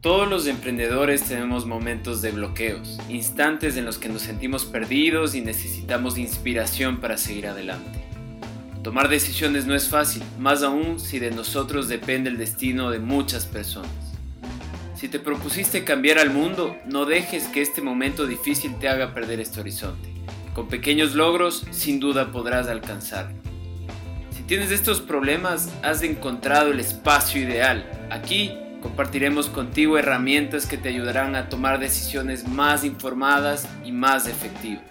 Todos los emprendedores tenemos momentos de bloqueos, instantes en los que nos sentimos perdidos y necesitamos inspiración para seguir adelante. Tomar decisiones no es fácil, más aún si de nosotros depende el destino de muchas personas. Si te propusiste cambiar al mundo, no dejes que este momento difícil te haga perder este horizonte. Con pequeños logros, sin duda podrás alcanzarlo. Si tienes estos problemas, has encontrado el espacio ideal. Aquí Compartiremos contigo herramientas que te ayudarán a tomar decisiones más informadas y más efectivas.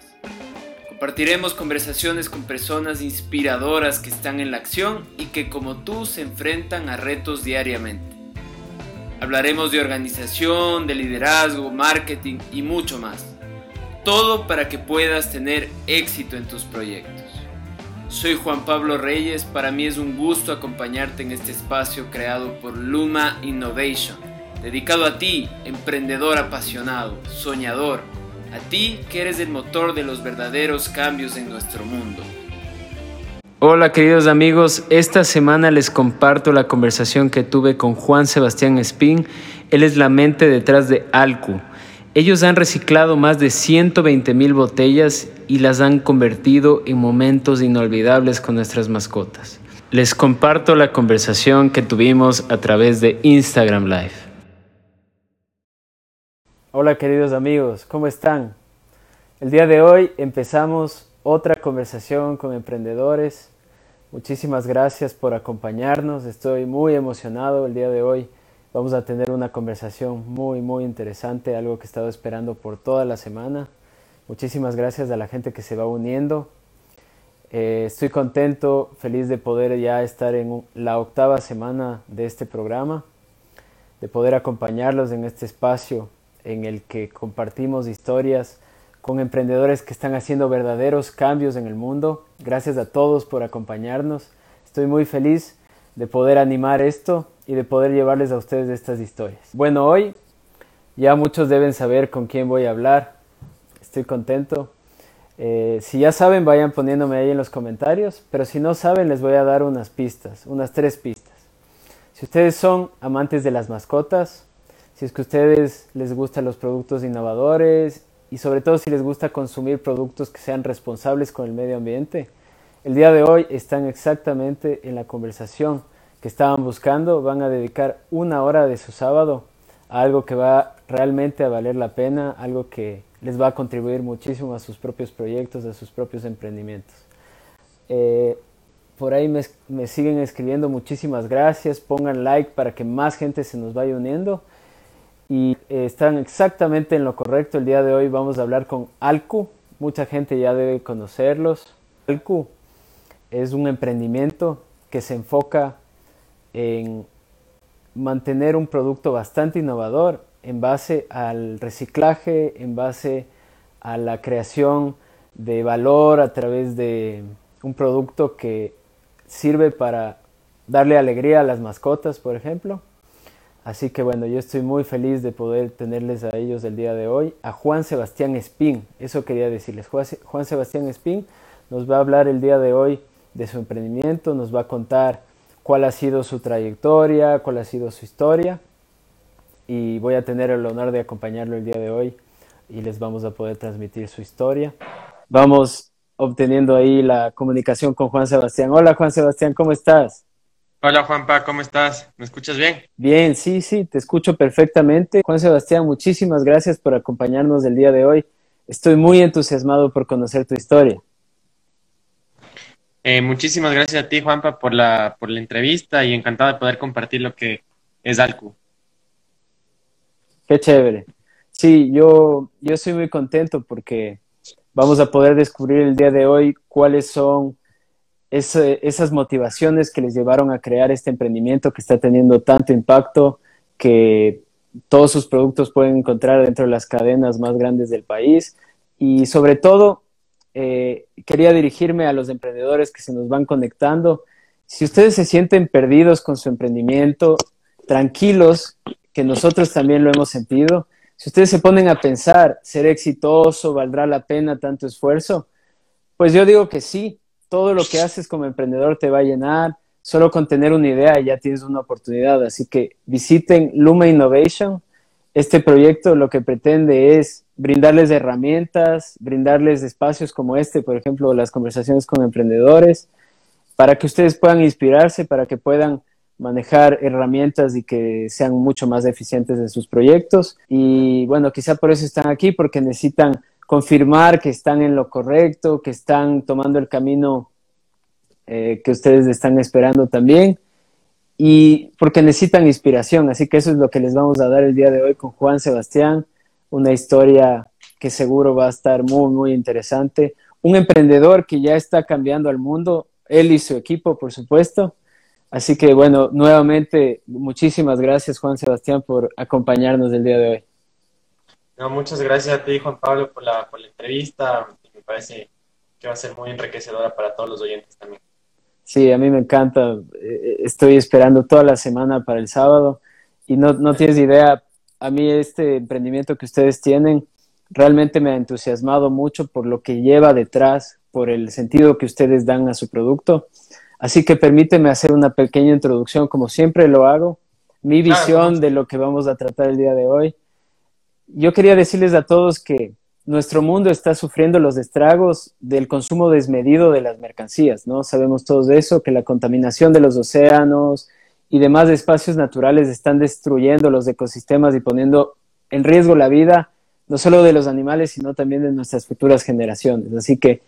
Compartiremos conversaciones con personas inspiradoras que están en la acción y que como tú se enfrentan a retos diariamente. Hablaremos de organización, de liderazgo, marketing y mucho más. Todo para que puedas tener éxito en tus proyectos. Soy Juan Pablo Reyes, para mí es un gusto acompañarte en este espacio creado por Luma Innovation, dedicado a ti, emprendedor apasionado, soñador, a ti que eres el motor de los verdaderos cambios en nuestro mundo. Hola queridos amigos, esta semana les comparto la conversación que tuve con Juan Sebastián Espín, él es la mente detrás de Alcu ellos han reciclado más de 120 mil botellas y las han convertido en momentos inolvidables con nuestras mascotas. Les comparto la conversación que tuvimos a través de Instagram Live. Hola queridos amigos, ¿cómo están? El día de hoy empezamos otra conversación con emprendedores. Muchísimas gracias por acompañarnos. Estoy muy emocionado el día de hoy Vamos a tener una conversación muy, muy interesante, algo que he estado esperando por toda la semana. Muchísimas gracias a la gente que se va uniendo. Eh, estoy contento, feliz de poder ya estar en la octava semana de este programa, de poder acompañarlos en este espacio en el que compartimos historias con emprendedores que están haciendo verdaderos cambios en el mundo. Gracias a todos por acompañarnos. Estoy muy feliz de poder animar esto y de poder llevarles a ustedes estas historias. Bueno, hoy ya muchos deben saber con quién voy a hablar. Estoy contento. Eh, si ya saben, vayan poniéndome ahí en los comentarios, pero si no saben, les voy a dar unas pistas, unas tres pistas. Si ustedes son amantes de las mascotas, si es que a ustedes les gustan los productos innovadores y sobre todo si les gusta consumir productos que sean responsables con el medio ambiente, el día de hoy están exactamente en la conversación que estaban buscando, van a dedicar una hora de su sábado a algo que va realmente a valer la pena, algo que les va a contribuir muchísimo a sus propios proyectos, a sus propios emprendimientos. Eh, por ahí me, siguen escribiendo, muchísimas gracias, pongan like para que más gente se nos vaya uniendo. Y eh, están exactamente en lo correcto, el día de hoy vamos a hablar con Alcu, mucha gente ya debe conocerlos. Alcu es un emprendimiento que se enfoca en mantener un producto bastante innovador en base al reciclaje, en base a la creación de valor a través de un producto que sirve para darle alegría a las mascotas, por ejemplo. Así que bueno, yo estoy muy feliz de poder tenerles a ellos el día de hoy. A Juan Sebastián Espín, eso quería decirles. Juan Sebastián Espín nos va a hablar el día de hoy de su emprendimiento, nos va a contar cuál ha sido su trayectoria, cuál ha sido su historia. Y voy a tener el honor de acompañarlo el día de hoy y les vamos a poder transmitir su historia. Vamos obteniendo ahí la comunicación con Juan Sebastián. Hola Juan Sebastián, ¿cómo estás? Hola Juanpa, ¿cómo estás? ¿Me escuchas bien? Bien, sí, sí, te escucho perfectamente. Juan Sebastián, muchísimas gracias por acompañarnos el día de hoy. Estoy muy entusiasmado por conocer tu historia. Eh, muchísimas gracias a ti, Juanpa, por la, por la entrevista y encantado de poder compartir lo que es Alcu. Qué chévere. Sí, yo, yo estoy muy contento porque vamos a poder descubrir el día de hoy cuáles son esas motivaciones que les llevaron a crear este emprendimiento que está teniendo tanto impacto que todos sus productos pueden encontrar dentro de las cadenas más grandes del país y sobre todo eh, quería dirigirme a los emprendedores que se nos van conectando. Si ustedes se sienten perdidos con su emprendimiento, tranquilos, que nosotros también lo hemos sentido. Si ustedes se ponen a pensar, ¿ser exitoso valdrá la pena tanto esfuerzo? Pues yo digo que sí, todo lo que haces como emprendedor te va a llenar, solo con tener una idea ya tienes una oportunidad, así que visiten Luma Innovation, este proyecto lo que pretende es brindarles herramientas, brindarles espacios como este, por ejemplo, las conversaciones con emprendedores, para que ustedes puedan inspirarse, para que puedan manejar herramientas y que sean mucho más eficientes en sus proyectos. Y bueno, quizá por eso están aquí, porque necesitan confirmar que están en lo correcto, que están tomando el camino eh, que ustedes están esperando también y porque necesitan inspiración. Así que eso es lo que les vamos a dar el día de hoy con Juan Sebastián, una historia que seguro va a estar muy, muy interesante. Un emprendedor que ya está cambiando al mundo, él y su equipo, por supuesto. Así que bueno, nuevamente muchísimas gracias Juan Sebastián por acompañarnos el día de hoy. No, muchas gracias a ti Juan Pablo por la, por la entrevista. Me parece que va a ser muy enriquecedora para todos los oyentes también. Sí, a mí me encanta. Eh, estoy esperando toda la semana para el sábado y no, no tienes idea, a mí este emprendimiento que ustedes tienen realmente me ha entusiasmado mucho por lo que lleva detrás, por el sentido que ustedes dan a su producto Así que permíteme hacer una pequeña introducción, como siempre lo hago, mi visión de lo que vamos a tratar el día de hoy. Yo quería decirles a todos que nuestro mundo está sufriendo los estragos del consumo desmedido de las mercancías, ¿no? Sabemos todos eso, que la contaminación de los océanos y demás espacios naturales están destruyendo los ecosistemas y poniendo en riesgo la vida, no solo de los animales, sino también de nuestras futuras generaciones. Así que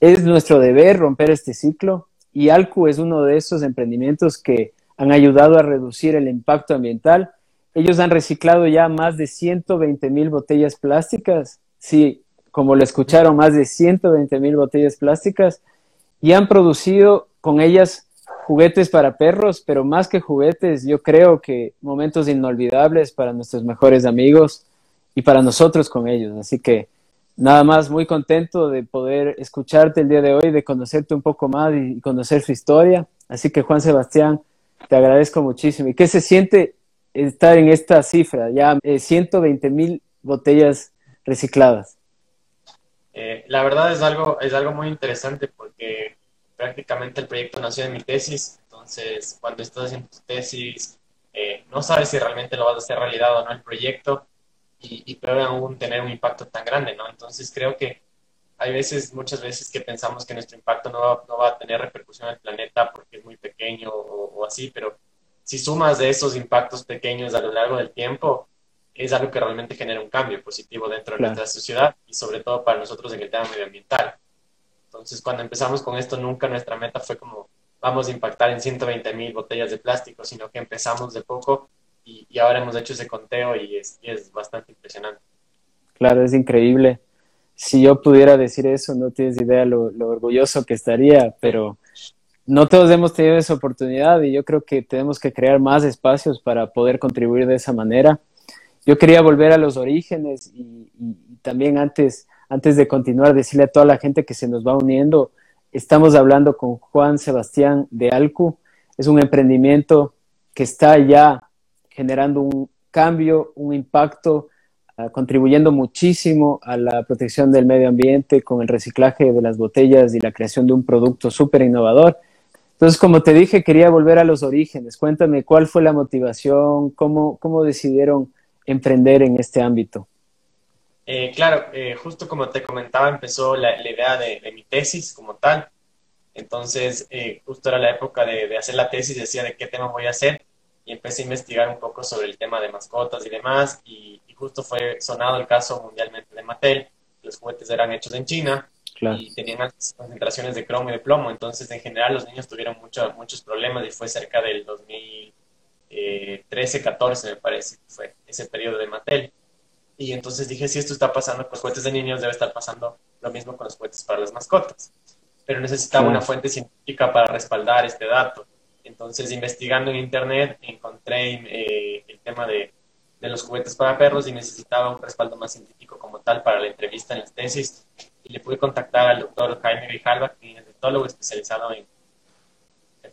es nuestro deber romper este ciclo y Alcu es uno de esos emprendimientos que han ayudado a reducir el impacto ambiental. Ellos han reciclado ya más de 120 mil botellas plásticas, sí, como lo escucharon, más de 120 mil botellas plásticas, y han producido con ellas juguetes para perros, pero más que juguetes, yo creo que momentos inolvidables para nuestros mejores amigos y para nosotros con ellos. Así que Nada más, muy contento de poder escucharte el día de hoy, de conocerte un poco más y conocer su historia. Así que Juan Sebastián, te agradezco muchísimo. ¿Y qué se siente estar en esta cifra, ya 120 eh, mil botellas recicladas? Eh, la verdad es algo, es algo muy interesante porque prácticamente el proyecto nació de mi tesis, entonces cuando estás haciendo tu tesis eh, no sabes si realmente lo vas a hacer realidad o no el proyecto, y, y peor aún tener un impacto tan grande, ¿no? Entonces creo que hay veces, muchas veces que pensamos que nuestro impacto no va, no va a tener repercusión en el planeta porque es muy pequeño o, así, pero si sumas de esos impactos pequeños a lo largo del tiempo, es algo que realmente genera un cambio positivo dentro de nuestra sociedad y sobre todo para nosotros en el tema medioambiental. Entonces, cuando empezamos con esto, nunca nuestra meta fue como vamos a impactar en 120 mil botellas de plástico, sino que empezamos de poco y, ahora hemos hecho ese conteo y es, es bastante impresionante. Claro, es increíble. Si yo pudiera decir eso, no tienes idea lo, lo orgulloso que estaría, pero no todos hemos tenido esa oportunidad y yo creo que tenemos que crear más espacios para poder contribuir de esa manera. Yo quería volver a los orígenes y, y, también antes, antes de continuar, decirle a toda la gente que se nos va uniendo, estamos hablando con Juan Sebastián de Alcu. Es un emprendimiento que está ya generando un cambio, un impacto, uh, contribuyendo muchísimo a la protección del medio ambiente con el reciclaje de las botellas y la creación de un producto súper innovador. Entonces, como te dije, quería volver a los orígenes. Cuéntame cuál fue la motivación, cómo, cómo decidieron emprender en este ámbito. Eh, claro, eh, justo como te comentaba, empezó la, la idea de, de, mi tesis como tal. Entonces, eh, justo era la época de, de, hacer la tesis, decía de qué tema voy a hacer y empecé a investigar un poco sobre el tema de mascotas y demás, y, justo fue sonado el caso mundialmente de Mattel, los juguetes eran hechos en China y tenían altas concentraciones de cromo y de plomo, entonces en general los niños tuvieron mucho, muchos problemas y fue cerca del 2013, 14 me parece, fue ese periodo de Mattel. Y entonces dije, si esto está pasando con los juguetes de niños, debe estar pasando lo mismo con los juguetes para las mascotas. Pero necesitaba una fuente científica para respaldar este dato. Entonces, investigando en internet, encontré eh, el tema de, de, los juguetes para perros y necesitaba un respaldo más científico como tal para la entrevista en las tesis. Y le pude contactar al doctor Jaime Grijalva, que es etólogo especializado en,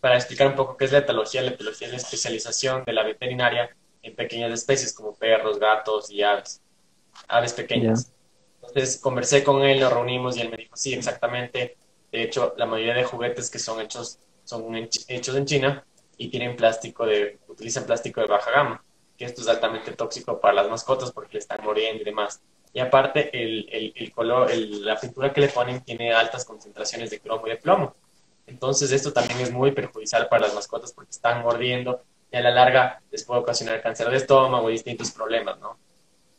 para explicar un poco qué es la etología. La etología es la especialización de la veterinaria en pequeñas especies como perros, gatos y aves, aves pequeñas. Entonces, conversé con él, nos reunimos y él me dijo, sí, exactamente. De hecho, la mayoría de juguetes que son hechos son hechos en China y tienen plástico de, utilizan plástico de baja gama, que esto es altamente tóxico para las mascotas porque le están muriendo y demás. Y aparte, el, el, el color, la pintura que le ponen tiene altas concentraciones de cromo y de plomo. Entonces, esto también es muy perjudicial para las mascotas porque están mordiendo y a la larga les puede ocasionar cáncer de estómago y distintos problemas, ¿no?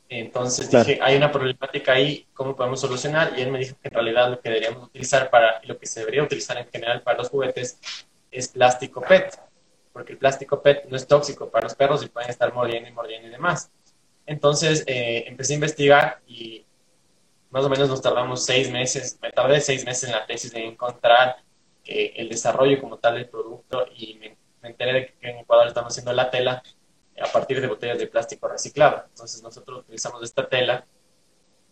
Entonces dije, hay una problemática ahí, ¿cómo podemos solucionar? Y él me dijo que en realidad lo que deberíamos utilizar para, y lo que se debería utilizar en general para los juguetes es plástico PET, porque el plástico PET no es tóxico para los perros y pueden estar mordiendo y mordiendo y demás. Entonces eh, empecé a investigar y más o menos nos tardamos seis meses, me tardé seis meses en la tesis de encontrar eh, el desarrollo como tal del producto y me, me enteré de que en Ecuador estamos haciendo la tela a partir de botellas de plástico reciclado. Entonces nosotros utilizamos esta tela,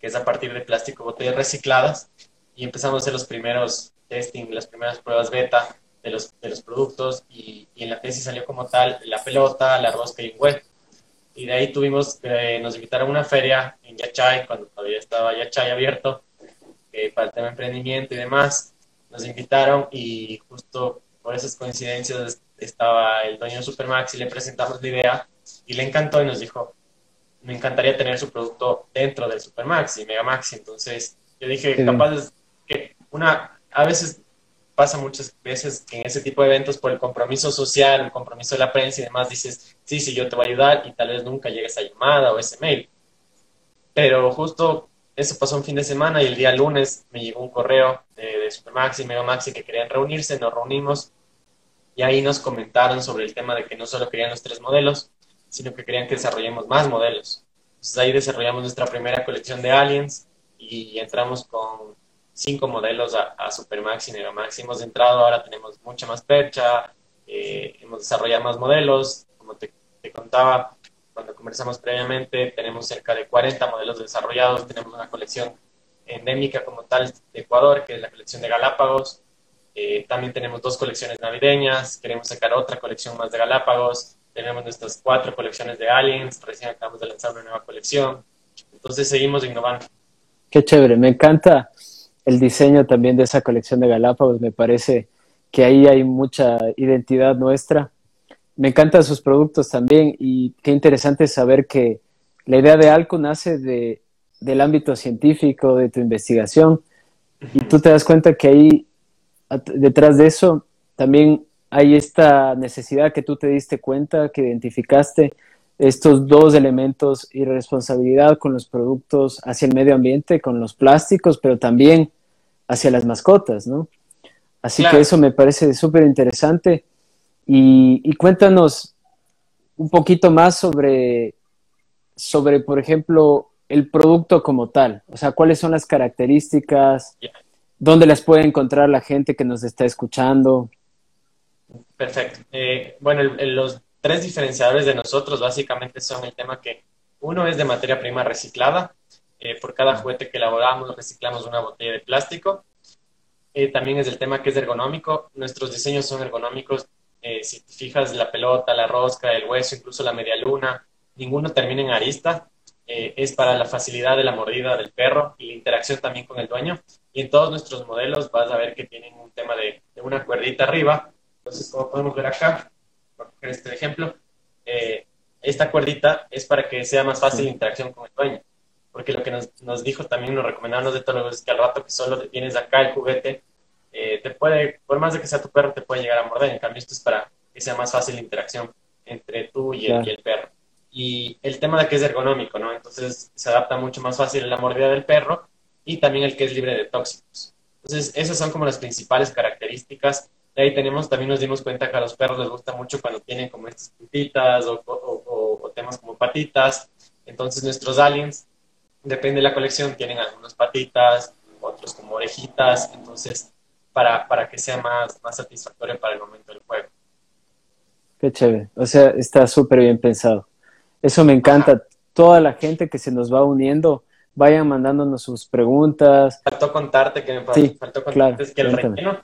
que es a partir de plástico, botellas recicladas, y empezamos a hacer los primeros testing, las primeras pruebas beta de los, de los productos, y, en la tesis salió como tal la pelota, la rosca y el web. Y de ahí tuvimos, eh, nos invitaron a una feria en Yachay, cuando todavía estaba Yachay abierto, eh, para el tema de emprendimiento y demás. Nos invitaron y justo por esas coincidencias estaba el dueño de Supermax y le presentamos la idea y le encantó y nos dijo, me encantaría tener su producto dentro del Supermax y Megamax. Entonces yo dije, capaz que una, a veces pasa muchas veces que en ese tipo de eventos por el compromiso social, el compromiso de la prensa y demás, dices, sí, sí, yo te voy a ayudar y tal vez nunca llegue esa llamada o ese mail. Pero justo eso pasó un fin de semana y el día lunes me llegó un correo de, de Supermax y que querían reunirse, nos reunimos y ahí nos comentaron sobre el tema de que no solo querían los tres modelos, sino que querían que desarrollemos más modelos. Entonces ahí desarrollamos nuestra primera colección de aliens y entramos con cinco modelos a, Supermax y Megamax. Hemos entrado, ahora tenemos mucha más percha, eh, hemos desarrollado más modelos. Como te, te, contaba cuando conversamos previamente, tenemos cerca de 40 modelos desarrollados. Tenemos una colección endémica como tal de Ecuador, que es la colección de Galápagos. Eh, también tenemos dos colecciones navideñas, queremos sacar otra colección más de Galápagos, tenemos nuestras cuatro colecciones de aliens, recién acabamos de lanzar una nueva colección, entonces seguimos innovando. Qué chévere, me encanta el diseño también de esa colección de Galápagos, me parece que ahí hay mucha identidad nuestra. Me encantan sus productos también y qué interesante saber que la idea de Alco nace de, del ámbito científico, de tu investigación, y tú te das cuenta que ahí detrás de eso también hay esta necesidad que tú te diste cuenta, que identificaste estos dos elementos, irresponsabilidad con los productos hacia el medio ambiente, con los plásticos, pero también hacia las mascotas, ¿no? Así que eso me parece súper interesante. Y, y, cuéntanos un poquito más sobre, sobre, por ejemplo, el producto como tal. O sea, cuáles son las características, ¿Dónde las puede encontrar la gente que nos está escuchando? Perfecto. Eh, bueno, los tres diferenciadores de nosotros básicamente son el tema que uno es de materia prima reciclada. Eh, por cada juguete que elaboramos reciclamos una botella de plástico. Eh, también es el tema que es ergonómico. Nuestros diseños son ergonómicos. si te fijas, la pelota, la rosca, el hueso, incluso la media luna, ninguno termina en arista. es para la facilidad de la mordida del perro y la interacción también con el dueño. Y en todos nuestros modelos vas a ver que tienen un tema de, una cuerdita arriba. Entonces, como podemos ver acá, por este ejemplo, eh, esta cuerdita es para que sea más fácil la interacción con el dueño. Porque lo que nos, nos dijo también, nos recomendaron los etólogos, es que al rato que solo tienes acá el juguete, eh, te puede, por más de que sea tu perro, te puede llegar a morder. En cambio, esto es para que sea más fácil la interacción entre tú y el, y el perro. Y el tema de que es ergonómico, ¿no? Entonces se adapta mucho más fácil a la mordida del perro y también el que es libre de tóxicos. Entonces, esas son como las principales características. Ahí tenemos, también nos dimos cuenta que a los perros les gusta mucho cuando tienen como estas puntitas o, o, temas como patitas. Entonces, nuestros aliens, depende de la colección, tienen algunas patitas, otros como orejitas. Entonces, para, para que sea más, más satisfactorio para el momento del juego. Qué chévere. O sea, está súper bien pensado. Eso me encanta. Toda la gente que se nos va uniendo vayan mandándonos sus preguntas. Faltó contarte que me faltó contarte que el relleno,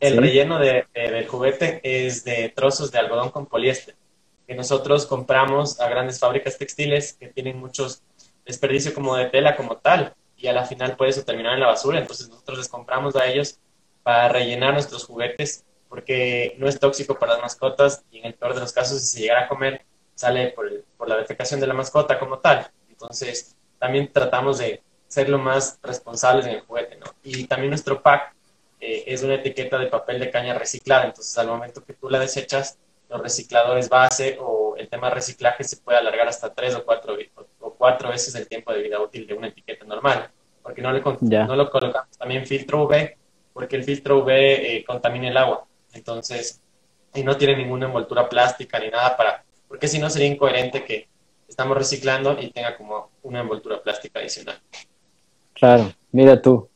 el relleno de, del juguete es de trozos de algodón con poliéster, que nosotros compramos a grandes fábricas textiles que tienen muchos desperdicio como de tela como tal, y a la final puede eso terminar en la basura, entonces nosotros les compramos a ellos para rellenar nuestros juguetes, porque no es tóxico para las mascotas, y en el peor de los casos, si se llegara a comer, sale por, por la defecación de la mascota como tal. Entonces, también tratamos de ser lo más responsables en el juguete, ¿no? Y también nuestro pack eh, es una etiqueta de papel de caña reciclada, entonces al momento que tú la desechas, los recicladores base o el tema de reciclaje se puede alargar hasta tres o cuatro, o cuatro veces el tiempo de vida útil de una etiqueta normal, porque no le, no lo colocamos. También filtro UV, porque el filtro UV eh, contamina el agua, entonces, y no tiene ninguna envoltura plástica ni nada para, porque si no sería incoherente que estamos reciclando y tenga como una envoltura plástica adicional. Claro, mira tú,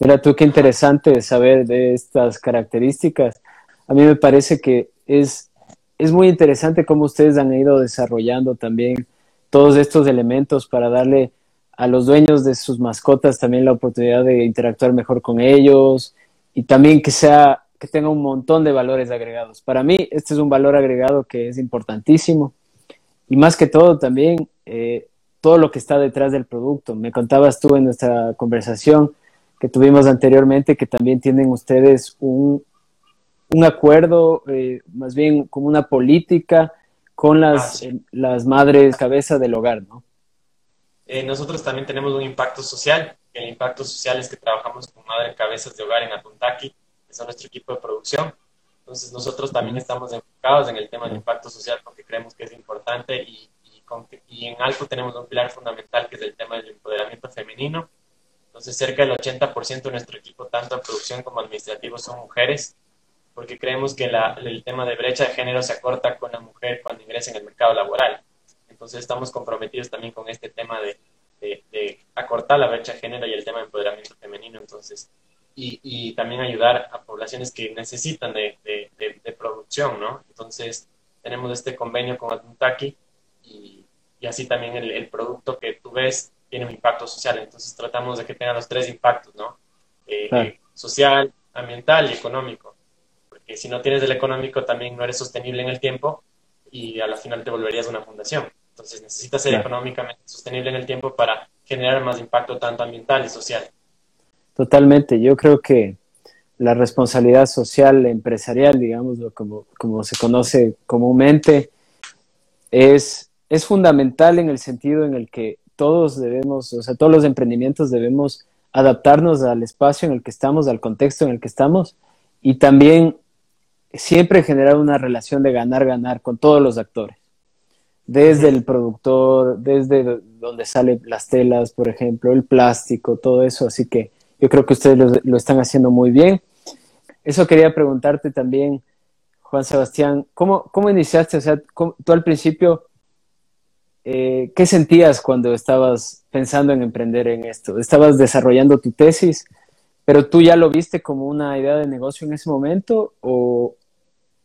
mira tú qué interesante saber de estas características. A mí me parece que es, es muy interesante cómo ustedes han ido desarrollando también todos estos elementos para darle a los dueños de sus mascotas también la oportunidad de interactuar mejor con ellos y también que sea que tenga un montón de valores agregados. Para mí este es un valor agregado que es importantísimo y más que todo también eh, todo lo que está detrás del producto. Me contabas tú en nuestra conversación que tuvimos anteriormente que también tienen ustedes un, un acuerdo, eh, más bien como una política con las, ah, eh, las madres cabeza del hogar, ¿no? nosotros también tenemos un impacto social. El impacto social es que trabajamos con madres cabezas de hogar en Atuntaki, que son nuestro equipo de producción entonces nosotros también estamos enfocados en el tema del impacto social porque creemos que es importante y, y, en Alco tenemos un pilar fundamental que es el tema del empoderamiento femenino. Entonces cerca del 80% de nuestro equipo, tanto en producción como administrativo, son mujeres porque creemos que la, el tema de brecha de género se acorta con la mujer cuando ingresa en el mercado laboral. Entonces estamos comprometidos también con este tema de, de, de acortar la brecha de género y el tema de empoderamiento femenino. Entonces y, también ayudar a poblaciones que necesitan de, producción, ¿no? Entonces, tenemos este convenio con Atuntaki y, y así también el, producto que tú ves tiene un impacto social. Entonces, tratamos de que tenga los tres impactos, ¿no? Eh, social, ambiental y económico. Porque si no tienes el económico, también no eres sostenible en el tiempo y a la final te volverías una fundación. Entonces, necesitas ser económicamente sostenible en el tiempo para generar más impacto tanto ambiental y social. Totalmente, yo creo que la responsabilidad social empresarial, digamos, como, como se conoce comúnmente, es, es fundamental en el sentido en el que todos debemos, o sea, todos los emprendimientos debemos adaptarnos al espacio en el que estamos, al contexto en el que estamos y también siempre generar una relación de ganar-ganar con todos los actores, desde el productor, desde donde salen las telas, por ejemplo, el plástico, todo eso, así que yo creo que ustedes lo, están haciendo muy bien. Eso quería preguntarte también, Juan Sebastián, ¿cómo, cómo iniciaste? O sea, tú al principio, eh, ¿qué sentías cuando estabas pensando en emprender en esto? ¿Estabas desarrollando tu tesis, pero tú ya lo viste como una idea de negocio en ese momento? ¿O,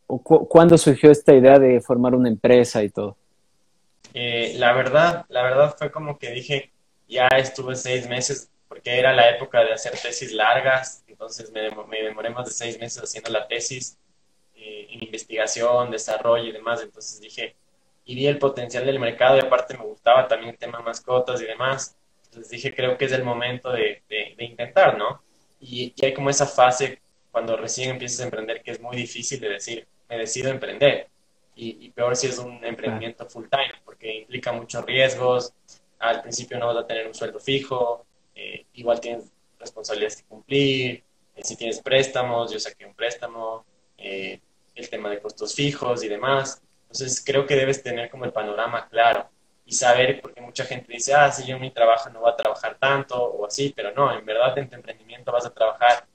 o cuándo surgió esta idea de formar una empresa y todo? Eh, la verdad, la verdad fue como que dije, ya estuve seis meses porque era la época de hacer tesis largas, entonces me, demoré más de seis meses haciendo la tesis eh, en investigación, desarrollo y demás, entonces dije, y vi el potencial del mercado y aparte me gustaba también el tema mascotas y demás, entonces dije, creo que es el momento de, de, intentar, ¿no? Y, y, hay como esa fase cuando recién empiezas a emprender que es muy difícil de decir, me decido emprender. Y, y peor si es un emprendimiento full time, porque implica muchos riesgos, al principio no vas a tener un sueldo fijo, eh, igual tienes responsabilidades que cumplir, eh, si tienes préstamos, yo saqué un préstamo, eh, el tema de costos fijos y demás. Entonces creo que debes tener como el panorama claro y saber, porque mucha gente dice, ah, si yo en mi trabajo no voy a trabajar tanto o así, pero no, en verdad en tu emprendimiento vas a trabajar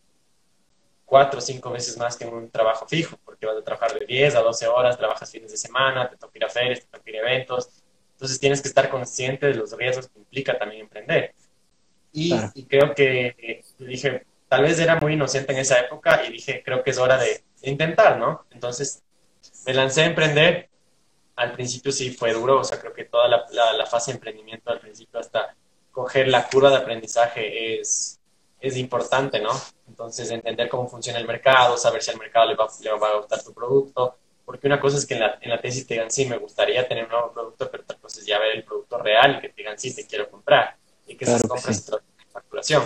cuatro o cinco veces más que en un trabajo fijo, porque vas a trabajar de 10 a 12 horas, trabajas fines de semana, te toca ir a ferias, te toca ir a eventos, entonces tienes que estar consciente de los riesgos que implica también emprender. Y, creo que dije, tal vez era muy inocente en esa época y dije, creo que es hora de, intentar, ¿no? Entonces me lancé a emprender. Al principio sí fue duro, o sea, creo que toda la, la, fase de emprendimiento al principio hasta coger la curva de aprendizaje es, es importante, ¿no? Entonces, entender cómo funciona el mercado, saber si al mercado le va, le va a gustar tu producto, porque una cosa es que en la, en la tesis te digan, sí, me gustaría tener un nuevo producto, pero otra cosa es ya ver el producto real y que te digan, sí, te quiero comprar y que esas compras se facturación.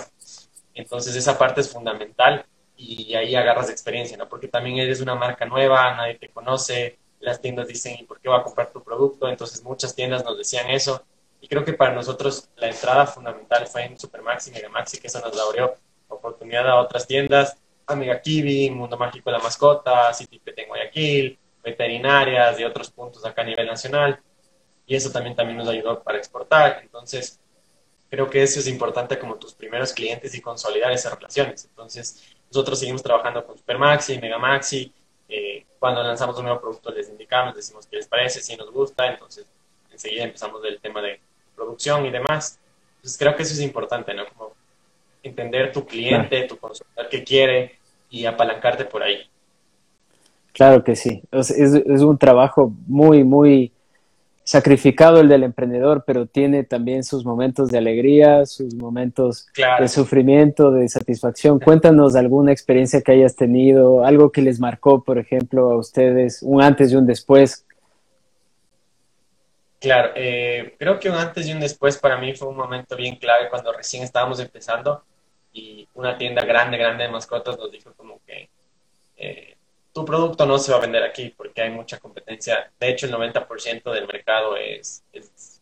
Entonces esa parte es fundamental y ahí agarras experiencia, ¿no? Porque también eres una marca nueva, nadie te conoce, las tiendas dicen, ¿y por qué va a comprar tu producto? Entonces muchas tiendas nos decían eso. Y creo que para nosotros la entrada fundamental fue en Supermaxi, Megamaxi, que eso nos abrió oportunidad a otras tiendas, Amiga Kiwi, Mundo Mágico de la Mascota, City Pet Guayaquil, veterinarias y otros puntos acá a nivel nacional. Y eso también, también nos ayudó para exportar. Entonces, creo que eso es importante como tus primeros clientes y consolidar esas relaciones. Entonces, nosotros seguimos trabajando con Supermaxi, Megamaxi. Eh, cuando lanzamos un nuevo producto les indicamos, decimos qué les parece, si nos gusta. Entonces, enseguida empezamos del tema de producción y demás. Entonces, creo que eso es importante, ¿no? Como entender tu cliente, tu consumidor que quiere y apalancarte por ahí. Claro que sí. Es, es, un trabajo muy, muy sacrificado el del emprendedor, pero tiene también sus momentos de alegría, sus momentos de sufrimiento, de satisfacción. Cuéntanos alguna experiencia que hayas tenido, algo que les marcó, por ejemplo, a ustedes, un antes y un después. Claro, eh, creo que un antes y un después para mí fue un momento bien clave cuando recién estábamos empezando y una tienda grande, grande de mascotas nos dijo como que eh, tu producto no se va a vender aquí porque hay mucha competencia. De hecho, el 90% del mercado es, es,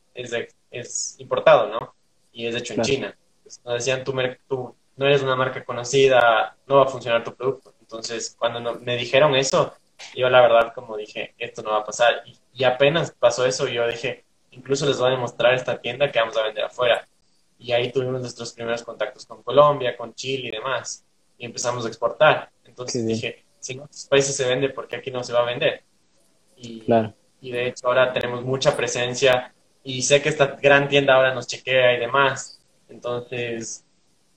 es, importado, ¿no? Y es hecho en China. nos decían, tú, tú no eres una marca conocida, no va a funcionar tu producto. Entonces, cuando me dijeron eso, yo la verdad como dije, esto no va a pasar. Y, y apenas pasó eso, yo dije, incluso les voy a demostrar esta tienda que vamos a vender afuera. Y ahí tuvimos nuestros primeros contactos con Colombia, con Chile y demás. Y empezamos a exportar. Entonces dije, si en otros países se vende, ¿por qué aquí no se va a vender? Y, y de hecho ahora tenemos mucha presencia y sé que esta gran tienda ahora nos chequea y demás. Entonces,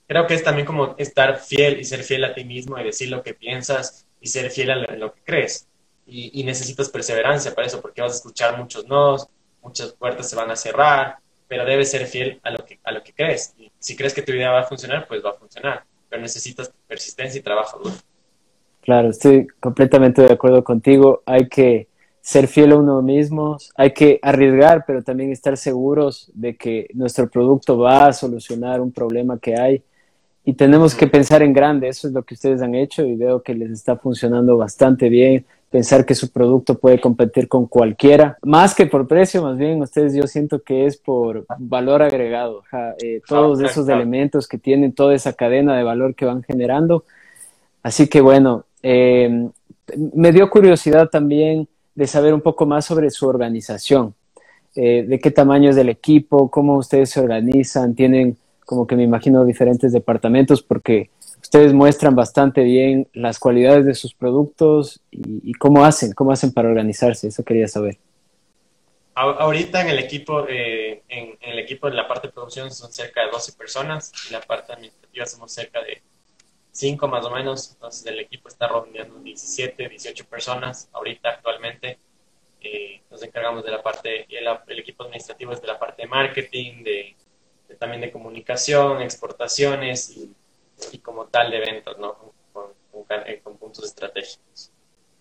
creo que es también como estar fiel y ser fiel a ti mismo y decir lo que piensas y ser fiel a lo, que crees. Y, y, necesitas perseverancia para eso, porque vas a escuchar muchos no, muchas puertas se van a cerrar, pero debes ser fiel a lo que, a lo que crees. Y si crees que tu idea va a funcionar, pues va a funcionar, pero necesitas persistencia y trabajo duro. Claro, estoy completamente de acuerdo contigo. Hay que ser fiel a uno mismo, hay que arriesgar, pero también estar seguros de que nuestro producto va a solucionar un problema que hay. Y tenemos que pensar en grande, eso es lo que ustedes han hecho y veo que les está funcionando bastante bien. Pensar que su producto puede competir con cualquiera, más que por precio, más bien ustedes yo siento que es por valor agregado. Eh, todos esos elementos que tienen, toda esa cadena de valor que van generando. Así que bueno, eh, me dio curiosidad también de saber un poco más sobre su organización, eh, de qué tamaño es el equipo, cómo ustedes se organizan, tienen como que me imagino diferentes departamentos porque ustedes muestran bastante bien las cualidades de sus productos y, cómo hacen, cómo hacen para organizarse, eso quería saber. Ahorita en el equipo, eh, en, el equipo de la parte de producción son cerca de 12 personas y la parte administrativa somos cerca de cinco más o menos, entonces el equipo está rodeando 17, 18 personas ahorita actualmente. Eh, nos encargamos de la parte, el, equipo administrativo es de la parte de marketing, de, también de comunicación, exportaciones y, y, como tal de eventos, ¿no? Con, eh, con, puntos estratégicos.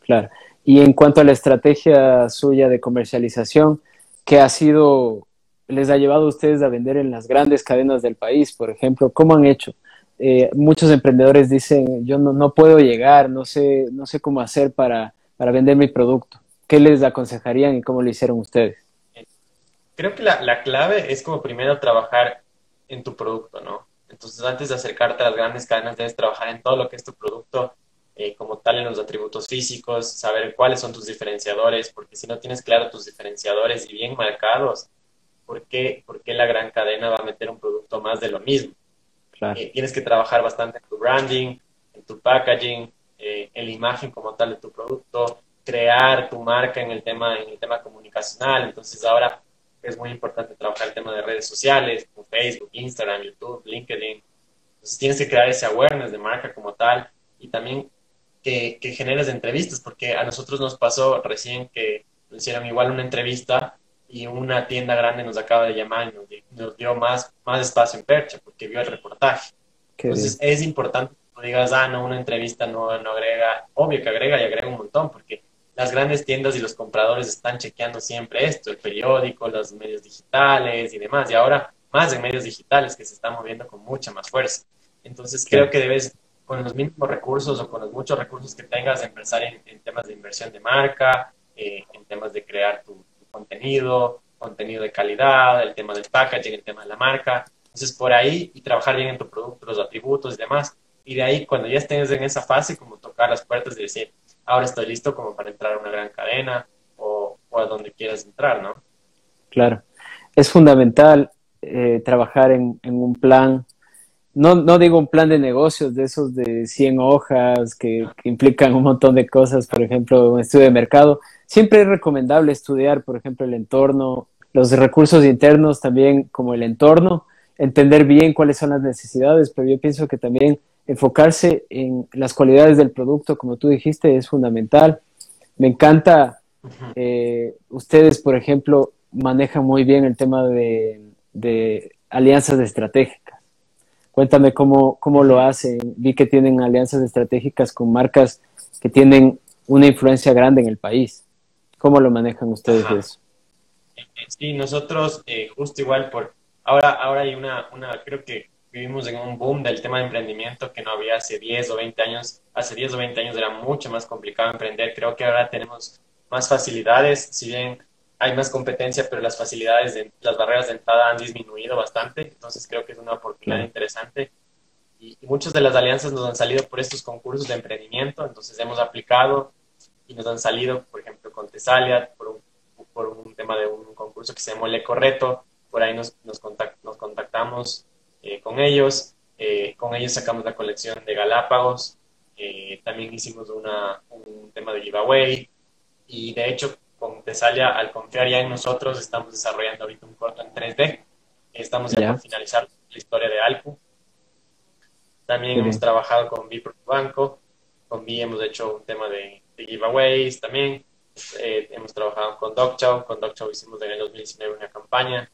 Claro. Y en cuanto a la estrategia suya de comercialización, ¿qué ha sido, les ha llevado a ustedes a vender en las grandes cadenas del país, por ejemplo? ¿Cómo han hecho? Eh, muchos emprendedores dicen, yo no, no, puedo llegar, no sé, no sé cómo hacer para, para, vender mi producto. ¿Qué les aconsejarían y cómo lo hicieron ustedes? Creo que la, la, clave es como primero trabajar en tu producto, ¿no? Entonces, antes de acercarte a las grandes cadenas, debes trabajar en todo lo que es tu producto, eh, como tal en los atributos físicos, saber cuáles son tus diferenciadores, porque si no tienes claro tus diferenciadores y bien marcados, ¿por qué, ¿por qué la gran cadena va a meter un producto más de lo mismo? Eh, tienes que trabajar bastante en tu branding, en tu packaging, eh, en la imagen como tal de tu producto, crear tu marca en el tema, en el tema comunicacional. Entonces ahora es muy importante trabajar el tema de redes sociales, como Facebook, Instagram, YouTube, LinkedIn. Entonces tienes que crear ese awareness de marca como tal y también que, que generes entrevistas, porque a nosotros nos pasó recién que hicieron igual una entrevista y una tienda grande nos acaba de llamar y nos, dio más, más espacio en Percha porque vio el reportaje. Entonces es importante que no digas, ah, no, una entrevista no, no agrega, obvio que agrega y agrega un montón porque las grandes tiendas y los compradores están chequeando siempre esto, el periódico, los medios digitales y demás, y ahora más en medios digitales que se están moviendo con mucha más fuerza. Entonces creo que debes, con los mismos recursos o con los muchos recursos que tengas, empezar en, en temas de inversión de marca, eh, en temas de crear tu, contenido, contenido de calidad, el tema del packaging, el tema de la marca. Entonces, por ahí y trabajar bien en tu producto, los atributos y demás. Y de ahí, cuando ya estés en esa fase, como tocar las puertas y decir, ahora estoy listo como para entrar a una gran cadena o, o a donde quieras entrar, ¿no? Claro. Es fundamental eh, trabajar en, un plan, no, no, digo un plan de negocios de esos de 100 hojas que, implican un montón de cosas, por ejemplo, un estudio de mercado. Siempre es recomendable estudiar, por ejemplo, el entorno, los recursos internos también como el entorno, entender bien cuáles son las necesidades, pero yo pienso que también enfocarse en las cualidades del producto, como tú dijiste, es fundamental. Me encanta, eh, ustedes, por ejemplo, manejan muy bien el tema de de alianzas estratégicas. Cuéntame cómo, cómo lo hacen. Vi que tienen alianzas estratégicas con marcas que tienen una influencia grande en el país. ¿Cómo lo manejan ustedes eso? Sí, nosotros eh, justo igual por ahora ahora hay una, una creo que vivimos en un boom del tema de emprendimiento que no había hace 10 o 20 años. Hace 10 o 20 años era mucho más complicado emprender. Creo que ahora tenemos más facilidades, si bien hay más competencia, pero las facilidades, de, las barreras de entrada han disminuido bastante, entonces creo que es una oportunidad interesante. Y, muchas de las alianzas nos han salido por estos concursos de emprendimiento, entonces hemos aplicado y nos han salido, por ejemplo, con Tesalia, por un, por un tema de un concurso que se llamó El Ecoreto, por ahí nos, nos, nos contactamos eh, con ellos, eh, con ellos sacamos la colección de Galápagos, eh, también hicimos una, un tema de giveaway, y de hecho con Tesalia, al confiar ya en nosotros, estamos desarrollando ahorita un corto en 3D. Estamos ya por finalizar la historia de Alcu. También hemos trabajado con Vi Banco. Con Vi hemos hecho un tema de, giveaways también. Eh, hemos trabajado con DocChow. Con DocChow hicimos en el 2019 una campaña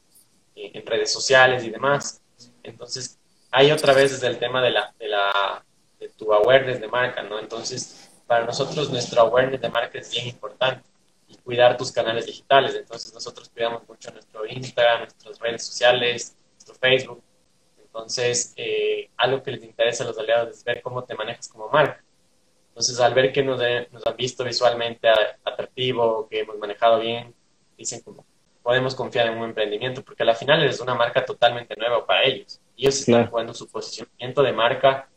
eh, en redes sociales y demás. Entonces, hay otra vez desde el tema de, la, de, la, de tu awareness de marca, ¿no? Entonces, para nosotros nuestro awareness de marca es bien importante cuidar tus canales digitales. Entonces nosotros cuidamos mucho nuestro Instagram, nuestras redes sociales, nuestro Facebook. Entonces, eh, algo que les interesa a los aliados es ver cómo te manejas como marca. Entonces, al ver que nos, nos han visto visualmente atractivo, que hemos manejado bien, dicen como, podemos confiar en un emprendimiento, porque al final es una marca totalmente nueva para ellos. Ellos están jugando su posicionamiento de marca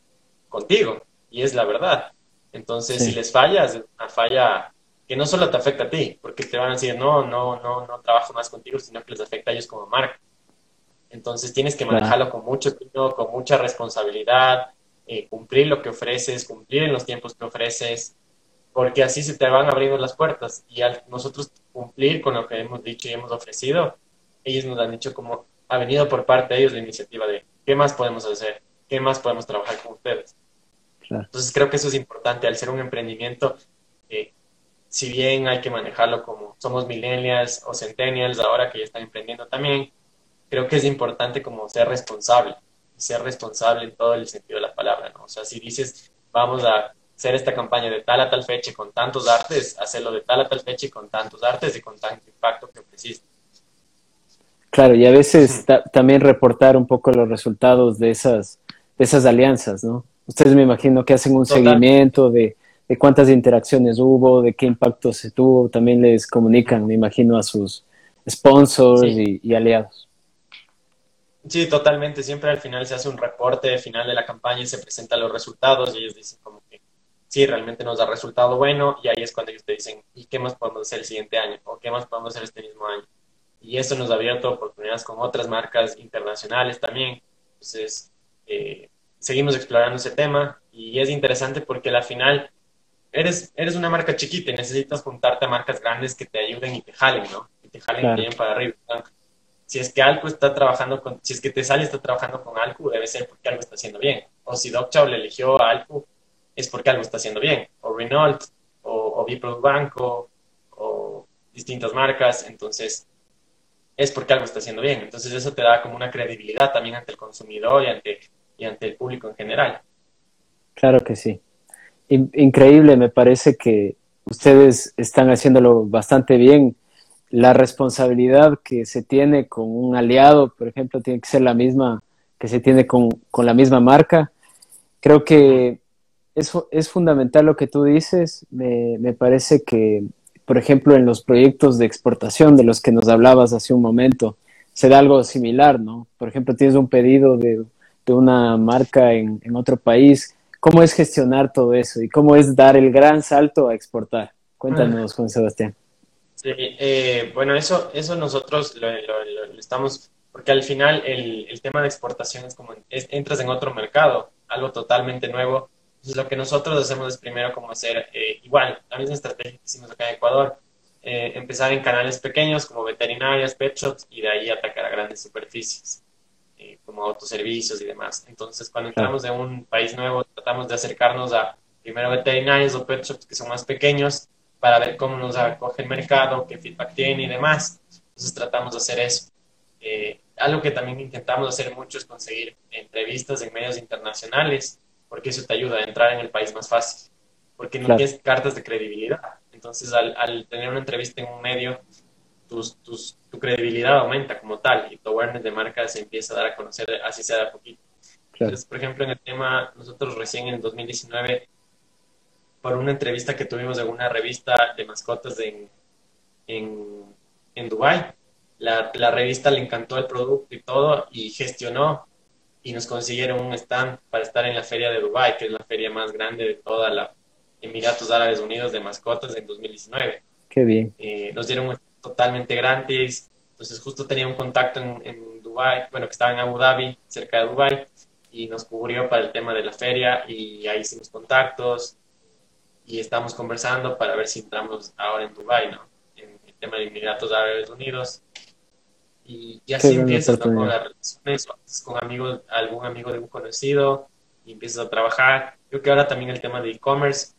contigo, y es la verdad. Entonces, si les fallas, una falla que no solo te afecta a ti, porque te van a decir, no, no, no, no trabajo más contigo, sino que les afecta a ellos como marca. Entonces tienes que manejarlo con mucho tino, con mucha responsabilidad, eh, cumplir lo que ofreces, cumplir en los tiempos que ofreces, porque así se te van abriendo las puertas. Y al nosotros cumplir con lo que hemos dicho y hemos ofrecido, ellos nos han dicho como ha venido por parte de ellos la iniciativa de qué más podemos hacer, qué más podemos trabajar con ustedes. Entonces creo que eso es importante al ser un emprendimiento. Eh, si bien hay que manejarlo como somos millennials o centennials ahora que ya están emprendiendo también, creo que es importante como ser responsable, ser responsable en todo el sentido de la palabra, ¿no? O sea, si dices, vamos a hacer esta campaña de tal a tal fecha con tantos artes, hacerlo de tal a tal fecha y con tantos artes y con tanto impacto que ofreciste. Claro, y a veces también reportar un poco los resultados de esas, de esas alianzas, ¿no? Ustedes me imagino que hacen un seguimiento de de cuántas interacciones hubo, de qué impacto se tuvo, también les comunican, me imagino, a sus sponsors y, aliados. Sí, totalmente. Siempre al final se hace un reporte final de la campaña y se presentan los resultados y ellos dicen como que sí, realmente nos da resultado bueno y ahí es cuando ellos te dicen, ¿y qué más podemos hacer el siguiente año? ¿O qué más podemos hacer este mismo año? Y eso nos ha abierto oportunidades con otras marcas internacionales también. Entonces, eh, seguimos explorando ese tema y es interesante porque al final eres, eres una marca chiquita y necesitas juntarte a marcas grandes que te ayuden y te jalen, ¿no? Y te jalen bien para arriba. Si es que Alco está trabajando con, si es que Tesalia está trabajando con Alco, debe ser porque algo está haciendo bien. O si DocChow le eligió a Alco, es porque algo está haciendo bien. O Renault, o, o Bipro Banco, o distintas marcas. Entonces, es porque algo está haciendo bien. Entonces, eso te da como una credibilidad también ante el consumidor y ante, y ante el público en general. Claro que sí increíble, me parece que ustedes están haciéndolo bastante bien. La responsabilidad que se tiene con un aliado, por ejemplo, tiene que ser la misma que se tiene con, la misma marca. Creo que es, es fundamental lo que tú dices. Me, parece que por ejemplo, en los proyectos de exportación de los que nos hablabas hace un momento, se da algo similar, ¿no? Por ejemplo, tienes un pedido de, una marca en, otro país. ¿Cómo es gestionar todo eso y cómo es dar el gran salto a exportar? Cuéntanos, Juan Sebastián. Sí, eh, bueno, eso, eso nosotros lo, estamos, porque al final el, el, tema de exportación es como entras en otro mercado, algo totalmente nuevo. Entonces lo que nosotros hacemos es primero como hacer eh, igual, la misma estrategia que hicimos acá en Ecuador, eh, empezar en canales pequeños como veterinarias, pet shops y de ahí atacar a grandes superficies como autoservicios y demás. Entonces cuando entramos de un país nuevo tratamos de acercarnos a primero veterinarias o pet shops que son más pequeños para ver cómo nos acoge el mercado, qué feedback tiene y demás. Entonces tratamos de hacer eso. Eh, algo que también intentamos hacer mucho es conseguir entrevistas en medios internacionales, porque eso te ayuda a entrar en el país más fácil, porque no tienes cartas de credibilidad. Entonces, al, tener una entrevista en un medio, tus, tus, tu credibilidad aumenta como tal y tu awareness de marca se empieza a dar a conocer, así sea de a poquito. Entonces, por ejemplo, en el tema, nosotros recién en el 2019 por una entrevista que tuvimos en una revista de mascotas en, en, en Dubái. La, la, revista le encantó el producto y todo y gestionó y nos consiguieron un stand para estar en la feria de Dubái, que es la feria más grande de toda la Emiratos Árabes Unidos de mascotas en 2019. Qué bien. Eh, nos dieron totalmente gratis. Entonces justo tenía un contacto en, en Dubái, bueno, que estaba en Abu Dhabi, cerca de Dubái, y nos cubrió para el tema de la feria y ahí hicimos contactos y estamos conversando para ver si entramos ahora en Dubai, ¿no? En el tema de Emiratos Árabes Unidos. Y, así empiezas con las relaciones, con amigos, algún amigo de un conocido, y empiezas a trabajar. Creo que ahora también el tema de e-commerce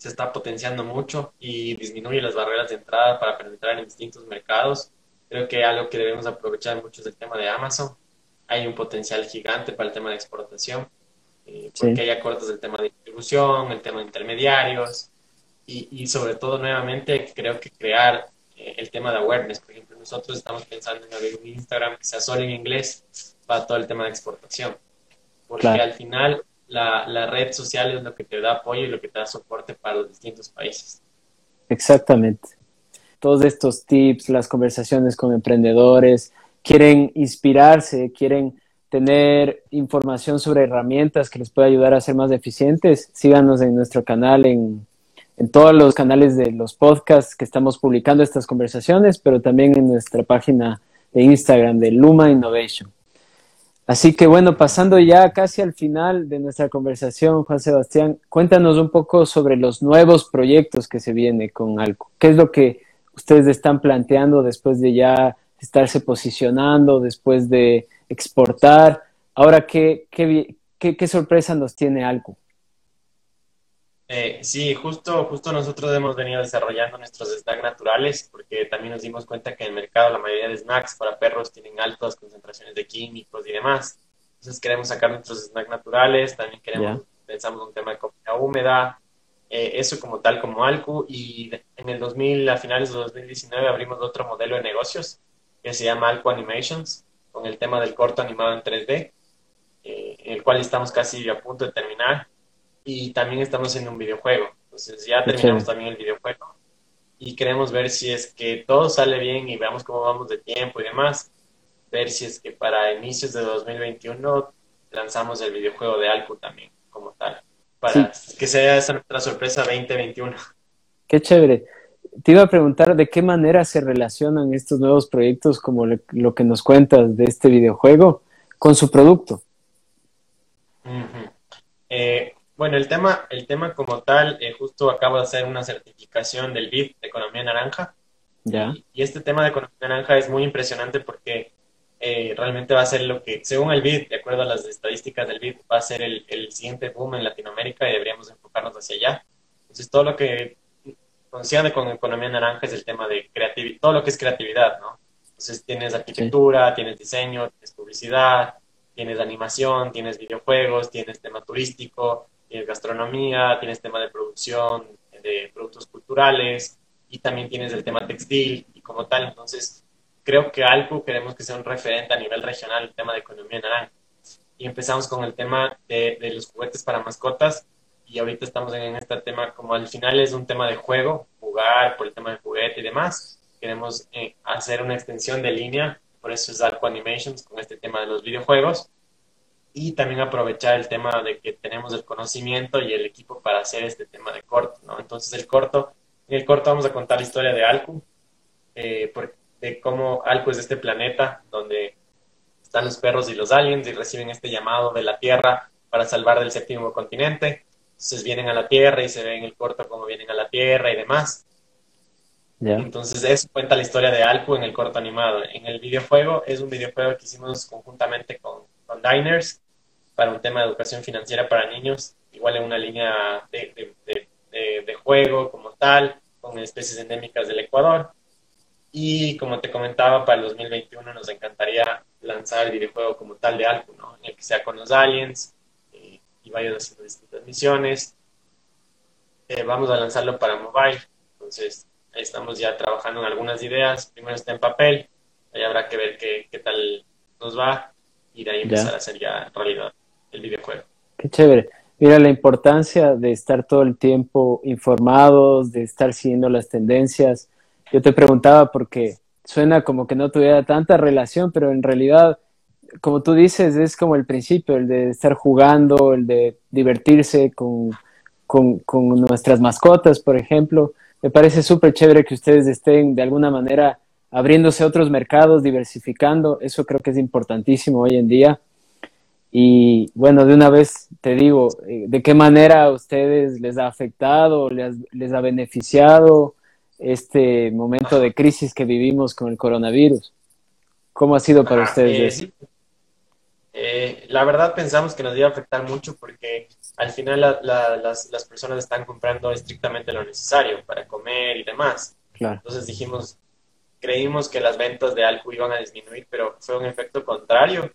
se está potenciando mucho y disminuye las barreras de entrada para penetrar en distintos mercados. Creo que algo que debemos aprovechar mucho es el tema de Amazon. Hay un potencial gigante para el tema de exportación eh, porque hay acordes del tema de distribución, el tema de intermediarios y, y sobre todo nuevamente creo que crear eh, el tema de awareness. Por ejemplo, nosotros estamos pensando en abrir un Instagram que sea solo en inglés para todo el tema de exportación, porque al final la, la red social es lo que te da apoyo y lo que te da soporte para los distintos países. Exactamente. Todos estos tips, las conversaciones con emprendedores, quieren inspirarse, quieren tener información sobre herramientas que les pueda ayudar a ser más eficientes, síganos en nuestro canal, en, en todos los canales de los podcasts que estamos publicando estas conversaciones, pero también en nuestra página de Instagram de Luma Innovation. Así que bueno, pasando ya casi al final de nuestra conversación, Juan Sebastián, cuéntanos un poco sobre los nuevos proyectos que se viene con Alco. ¿Qué es lo que ustedes están planteando después de ya estarse posicionando, después de exportar. Ahora, ¿qué, qué, qué, sorpresa nos tiene algo? Eh, sí, justo, justo nosotros hemos venido desarrollando nuestros snacks naturales porque también nos dimos cuenta que en el mercado la mayoría de snacks para perros tienen altas concentraciones de químicos y demás. Entonces queremos sacar nuestros snacks naturales, también queremos, pensamos un tema de comida húmeda, eh, eso como tal como Alcu y en el 2000, a finales de 2019 abrimos otro modelo de negocios que se llama Alco Animations, con el tema del corto animado en 3D, eh, el cual estamos casi a punto de terminar. Y también estamos haciendo un videojuego. Entonces ya terminamos también el videojuego y queremos ver si es que todo sale bien y veamos cómo vamos de tiempo y demás. Ver si es que para inicios de 2021 lanzamos el videojuego de Alco también, como tal, para que sea esa nuestra sorpresa 2021. Qué chévere te iba a preguntar de qué manera se relacionan estos nuevos proyectos, como lo que nos cuentas de este videojuego, con su producto. Eh, bueno, el tema, el tema como tal, eh, justo acabo de hacer una certificación del BID de Economía Naranja. Ya. Y, este tema de Economía Naranja es muy impresionante porque eh, realmente va a ser lo que, según el BID, de acuerdo a las estadísticas del BID, va a ser el, el siguiente boom en Latinoamérica y deberíamos enfocarnos hacia allá. Entonces, todo lo que concierne con economía naranja es el tema de creatividad, todo lo que es creatividad, ¿no? Entonces tienes arquitectura, tienes diseño, tienes publicidad, tienes animación, tienes videojuegos, tienes tema turístico, tienes gastronomía, tienes tema de producción de productos culturales y también tienes el tema textil y como tal. Entonces, creo que algo queremos que sea un referente a nivel regional el tema de economía naranja. Y empezamos con el tema de, de los juguetes para mascotas y ahorita estamos en este tema, como al final es un tema de juego, jugar por el tema de juguete y demás, queremos eh, hacer una extensión de línea, por eso es Alco Animations con este tema de los videojuegos y también aprovechar el tema de que tenemos el conocimiento y el equipo para hacer este tema de corto, ¿no? Entonces el corto, en el corto vamos a contar la historia de Alcu, eh, de cómo Alcu es este planeta donde están los perros y los aliens y reciben este llamado de la Tierra para salvar del séptimo continente. Entonces vienen a la Tierra y se ve en el corto cómo vienen a la Tierra y demás. Entonces eso cuenta la historia de Alcu en el corto animado. En el videojuego es un videojuego que hicimos conjuntamente con con Diners para un tema de educación financiera para niños, igual en una línea de, de, juego como tal, con especies endémicas del Ecuador. Y como te comentaba, para el 2021 nos encantaría lanzar el videojuego como tal de algo, ¿no? En el que sea con los aliens eh, y vayas haciendo distintas misiones. Eh, vamos a lanzarlo para mobile, entonces estamos ya trabajando en algunas ideas. Primero está en papel, ahí habrá que ver qué, qué tal nos va y de ahí empezar a hacer ya realidad el videojuego. Qué chévere. Mira la importancia de estar todo el tiempo informados, de estar siguiendo las tendencias. Yo te preguntaba porque suena como que no tuviera tanta relación, pero en realidad, como tú dices, es como el principio, el de estar jugando, el de divertirse con, con, con nuestras mascotas, por ejemplo. Me parece súper chévere que ustedes estén de alguna manera abriéndose a otros mercados, diversificando, eso creo que es importantísimo hoy en día. Y bueno, de una vez te digo, eh, ¿de qué manera a ustedes les ha afectado, les, les ha beneficiado este momento de crisis que vivimos con el coronavirus? ¿Cómo ha sido para ustedes? Eh, eh, la verdad pensamos que nos iba a afectar mucho porque al final las, las, personas están comprando estrictamente lo necesario para comer y demás. Entonces dijimos, creímos que las ventas de Alcu iban a disminuir, pero fue un efecto contrario,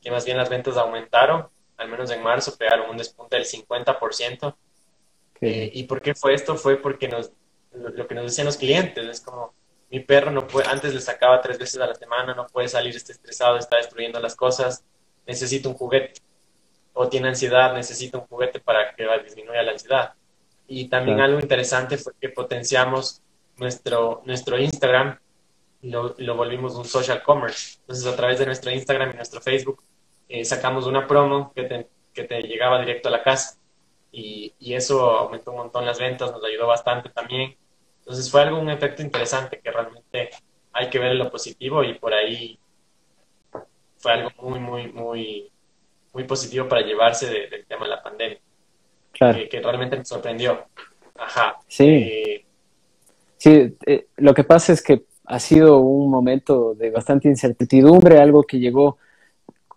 que más bien las ventas aumentaron, al menos en marzo pegaron un despunte del 50%. Eh, ¿Y por qué fue esto? Fue porque nos, lo, que nos decían los clientes, es como, mi perro no puede, antes le sacaba tres veces a la semana, no puede salir, está estresado, está destruyendo las cosas, necesita un juguete. O tiene ansiedad, necesita un juguete para que disminuya la ansiedad. Y también algo interesante fue que potenciamos nuestro, nuestro Instagram lo, lo, volvimos un social commerce. Entonces, a través de nuestro Instagram y nuestro Facebook, eh, sacamos una promo que te, que te, llegaba directo a la casa. Y, y, eso aumentó un montón las ventas, nos ayudó bastante también. Entonces, fue algo, un efecto interesante que realmente hay que ver lo positivo y por ahí fue algo muy, muy, muy, muy positivo para llevarse del tema de la pandemia. Claro. Que, realmente me sorprendió. Ajá. Sí. Eh, sí, eh, lo que pasa es que ha sido un momento de bastante incertidumbre, algo que llegó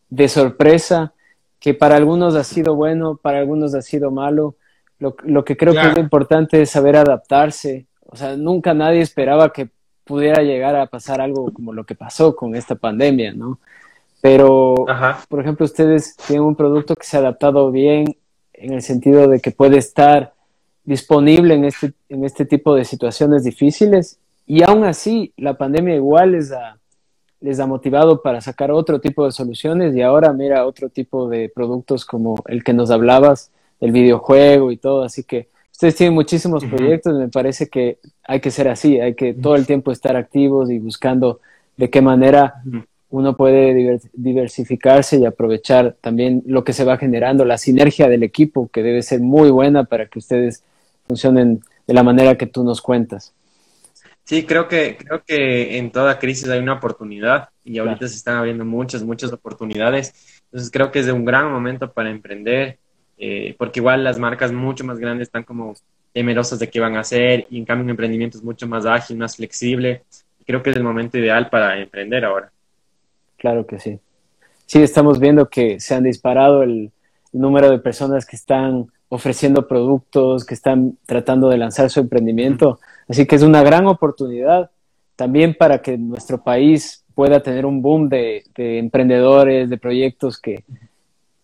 de sorpresa, que para algunos ha sido bueno, para algunos ha sido malo. Lo, que creo que es importante es saber adaptarse. O sea, nunca nadie esperaba que pudiera llegar a pasar algo como lo que pasó con esta pandemia, ¿no? Pero, por ejemplo, ustedes tienen un producto que se ha adaptado bien en el sentido de que puede estar disponible en este, en este tipo de situaciones difíciles y aún así, la pandemia igual les ha, les ha motivado para sacar otro tipo de soluciones y ahora mira otro tipo de productos como el que nos hablabas, el videojuego y todo. Así que ustedes tienen muchísimos proyectos, me parece que hay que ser así, hay que todo el tiempo estar activos y buscando de qué manera uno puede diversificarse y aprovechar también lo que se va generando, la sinergia del equipo, que debe ser muy buena para que ustedes funcionen de la manera que tú nos cuentas. Sí, creo que, creo que en toda crisis hay una oportunidad y ahorita se están abriendo muchas, muchas oportunidades. Entonces creo que es de un gran momento para emprender, eh, porque igual las marcas mucho más grandes están como temerosas de qué van a hacer y en cambio un emprendimiento es mucho más ágil, más flexible. Creo que es el momento ideal para emprender ahora. Claro que sí. Sí, estamos viendo que se han disparado el número de personas que están ofreciendo productos, que están tratando de lanzar su emprendimiento. Así que es una gran oportunidad también para que nuestro país pueda tener un boom de, emprendedores, de proyectos que,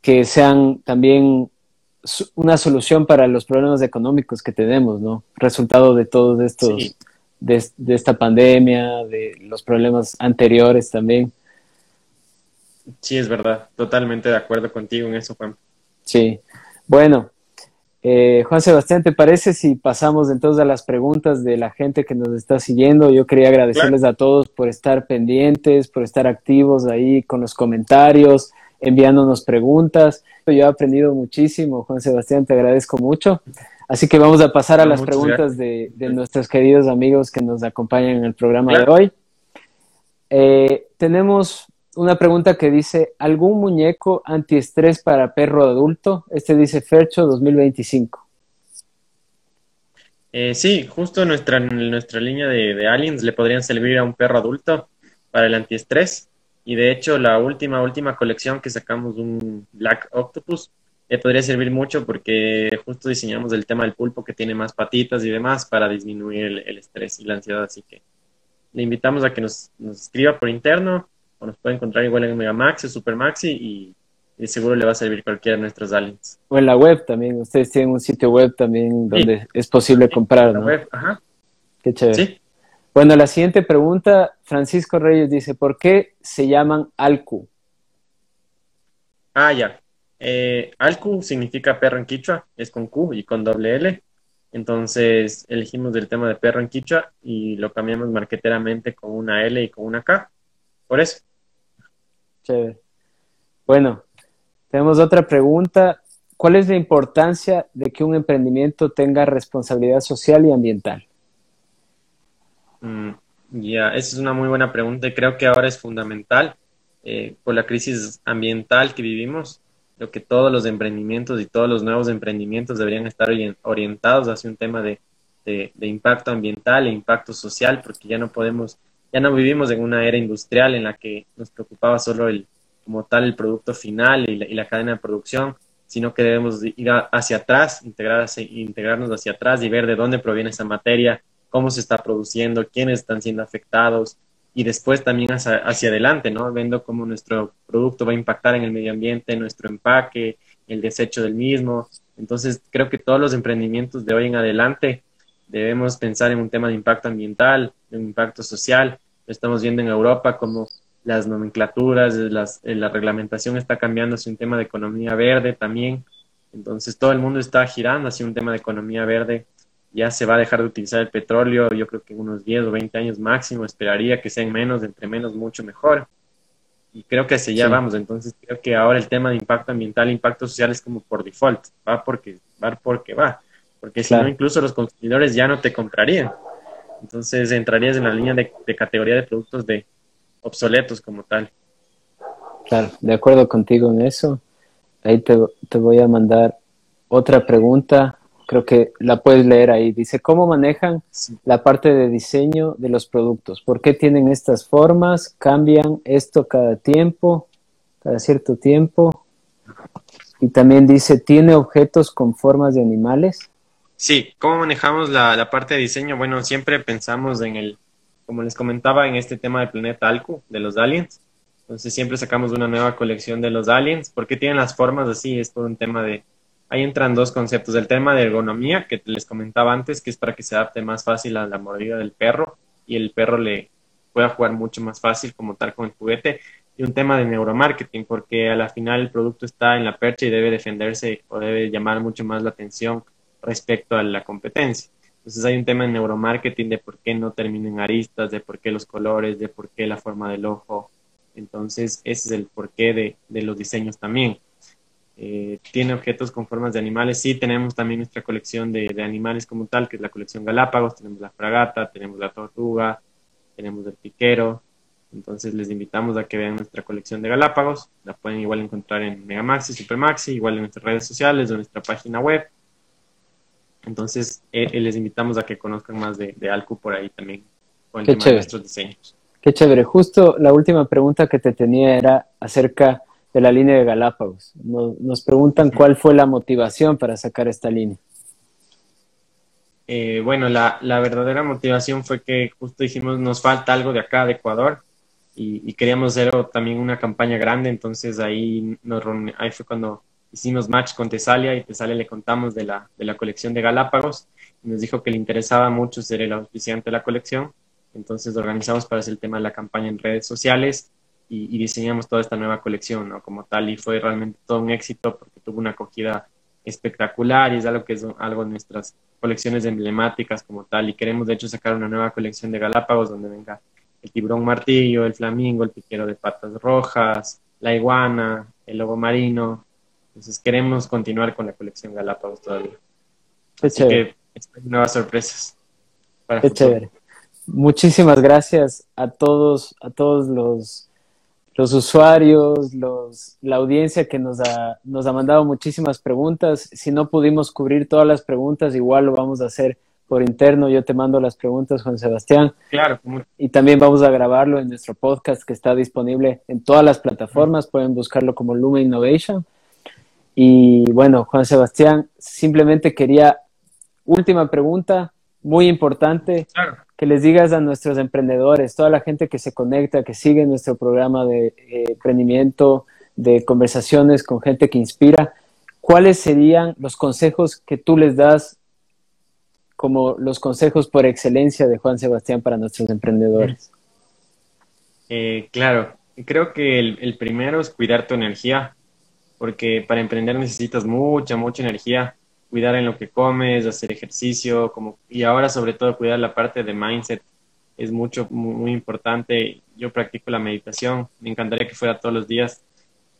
que sean también una solución para los problemas económicos que tenemos, ¿no? Resultado de todos estos, de, de, esta pandemia, de los problemas anteriores también. Sí, es verdad, totalmente de acuerdo contigo en eso, Juan. Sí, bueno, Eh, Juan Sebastián, ¿te parece si pasamos entonces a las preguntas de la gente que nos está siguiendo? Yo quería agradecerles a todos por estar pendientes, por estar activos ahí con los comentarios, enviándonos preguntas. Yo he aprendido muchísimo, Juan Sebastián, te agradezco mucho. Así que vamos a pasar a las preguntas de, nuestros queridos amigos que nos acompañan en el programa de hoy. Eh, tenemos una pregunta que dice, ¿algún muñeco antiestrés para perro adulto? Este dice Fercho 2025. Eh, sí, justo nuestra, nuestra línea de, aliens le podrían servir a un perro adulto para el antiestrés. Y de hecho, la última, última colección que sacamos, un Black Octopus, le podría servir mucho porque justo diseñamos el tema del pulpo que tiene más patitas y demás para disminuir el, estrés y la ansiedad. Así que le invitamos a que nos, nos escriba por interno o nos puede encontrar igual en Megamax o Supermaxi y, y, seguro le va a servir cualquiera de nuestros aliens. O en la web también, ustedes tienen un sitio web también donde es posible comprar, ¿no? web, ajá. Qué chévere. Bueno, la siguiente pregunta, Francisco Reyes dice, ¿por qué se llaman Alcu? Ah, ya. Eh, Alcu significa perro en quichua, es con Q y con doble L. Entonces elegimos el tema de perro en quichua y lo cambiamos marqueteramente con una L y con una K. Por eso. Chévere. Bueno, tenemos otra pregunta. ¿Cuál es la importancia de que un emprendimiento tenga responsabilidad social y ambiental? Mm, ya, esa es una muy buena pregunta y creo que ahora es fundamental eh, por la crisis ambiental que vivimos. Creo que todos los emprendimientos y todos los nuevos emprendimientos deberían estar orientados hacia un tema de, de impacto ambiental e impacto social, porque ya no podemos ya no vivimos en una era industrial en la que nos preocupaba solo el, como tal, el producto final y la, cadena de producción, sino que debemos ir hacia atrás, integrarnos hacia atrás y ver de dónde proviene esa materia, cómo se está produciendo, quiénes están siendo afectados y después también hacia, hacia adelante, ¿no? Viendo cómo nuestro producto va a impactar en el medio ambiente, nuestro empaque, el desecho del mismo. Entonces, creo que todos los emprendimientos de hoy en adelante debemos pensar en un tema de impacto ambiental, de un impacto social. Estamos viendo en Europa como las nomenclaturas, las, eh, la reglamentación está cambiando hacia un tema de economía verde también. Entonces todo el mundo está girando hacia un tema de economía verde. Ya se va a dejar de utilizar el petróleo, yo creo que en unos 10 o 20 años máximo, esperaría que sean menos, entre menos mucho mejor. Y creo que hacia allá vamos. Entonces creo que ahora el tema de impacto ambiental, impacto social es como por default, va porque va porque va porque si no, incluso los consumidores ya no te comprarían. Entonces entrarías en la línea de, categoría de productos de obsoletos como tal. Claro, de acuerdo contigo en eso. Ahí te, voy a mandar otra pregunta. Creo que la puedes leer ahí. Dice, ¿cómo manejan la parte de diseño de los productos? ¿Por qué tienen estas formas? ¿Cambian esto cada tiempo? ¿Cada cierto tiempo? Y también dice, ¿tiene objetos con formas de animales? Sí, ¿cómo manejamos la, parte de diseño? Bueno, siempre pensamos en el, como les comentaba, en este tema del planeta Alcu, de los aliens. Entonces siempre sacamos una nueva colección de los aliens. ¿Por qué tienen las formas así? Es todo un tema de... Ahí entran dos conceptos. El tema de ergonomía, que les comentaba antes, que es para que se adapte más fácil a la mordida del perro y el perro le pueda jugar mucho más fácil como tal con el juguete. Y un tema de neuromarketing, porque a la final el producto está en la percha y debe defenderse o debe llamar mucho más la atención respecto a la competencia. Entonces hay un tema en neuromarketing de por qué no terminan aristas, de por qué los colores, de por qué la forma del ojo. Entonces ese es el porqué de, de los diseños también. Eh, tiene objetos con formas de animales. Sí, tenemos también nuestra colección de, animales como tal, que es la colección Galápagos. Tenemos la fragata, tenemos la tortuga, tenemos el piquero. Entonces les invitamos a que vean nuestra colección de Galápagos. La pueden igual encontrar en Megamaxi, Supermaxi, igual en nuestras redes sociales o en nuestra página web. Entonces, eh, eh, les invitamos a que conozcan más de, de Alcu por ahí también, con el tema de nuestros diseños. Qué chévere. Justo la última pregunta que te tenía era acerca de la línea de Galápagos. Nos, preguntan cuál fue la motivación para sacar esta línea. Eh, bueno, la, la, verdadera motivación fue que justo dijimos, nos falta algo de acá, de Ecuador, y, y queríamos hacer también una campaña grande, entonces ahí, nos, ahí fue cuando hicimos match con Tesalia y Tesalia le contamos de la, de la colección de Galápagos y nos dijo que le interesaba mucho ser el auspiciante de la colección. Entonces organizamos para hacer el tema de la campaña en redes sociales y, diseñamos toda esta nueva colección, ¿no? Como tal, y fue realmente todo un éxito porque tuvo una acogida espectacular y es algo que es algo de nuestras colecciones emblemáticas como tal y queremos de hecho sacar una nueva colección de Galápagos donde venga el tiburón martillo, el flamingo, el piquero de patas rojas, la iguana, el lobo marino. Entonces queremos continuar con la colección Galápagos todavía. Así que espero nuevas sorpresas. Para chévere. Muchísimas gracias a todos, a todos los, los usuarios, los, la audiencia que nos ha, nos ha mandado muchísimas preguntas. Si no pudimos cubrir todas las preguntas, igual lo vamos a hacer por interno. Yo te mando las preguntas, Juan Sebastián. Claro. Y también vamos a grabarlo en nuestro podcast que está disponible en todas las plataformas. Pueden buscarlo como Lume Innovation. Y bueno, Juan Sebastián, simplemente quería, última pregunta, muy importante, que les digas a nuestros emprendedores, toda la gente que se conecta, que sigue nuestro programa de eh, emprendimiento, de conversaciones con gente que inspira, ¿cuáles serían los consejos que tú les das como los consejos por excelencia de Juan Sebastián para nuestros emprendedores? Eh, claro, creo que el, primero es cuidar tu energía, porque para emprender necesitas mucha, mucha energía, cuidar en lo que comes, hacer ejercicio, como, y ahora sobre todo cuidar la parte de mindset es mucho, muy, importante. Yo practico la meditación, me encantaría que fuera todos los días,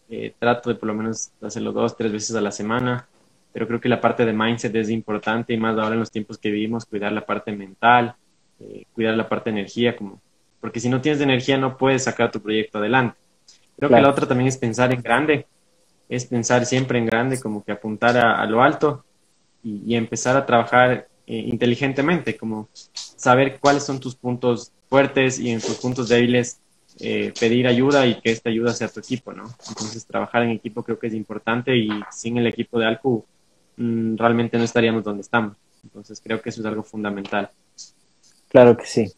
eh, trato de por lo menos hacerlo dos, tres veces a la semana pero creo que la parte de mindset es importante y más ahora en los tiempos que vivimos, cuidar la parte mental, eh, cuidar la parte de energía, como, porque si no tienes energía no puedes sacar tu proyecto adelante. Creo que la otra también es pensar en grande, es pensar siempre en grande, como que apuntar a, lo alto y, empezar a trabajar eh, inteligentemente, como saber cuáles son tus puntos fuertes y en tus puntos débiles eh, pedir ayuda y que esta ayuda sea tu equipo, ¿no? Entonces trabajar en equipo creo que es importante y sin el equipo de Alcu Mm, realmente no estaríamos donde estamos. Entonces creo que eso es algo fundamental. Claro que sí.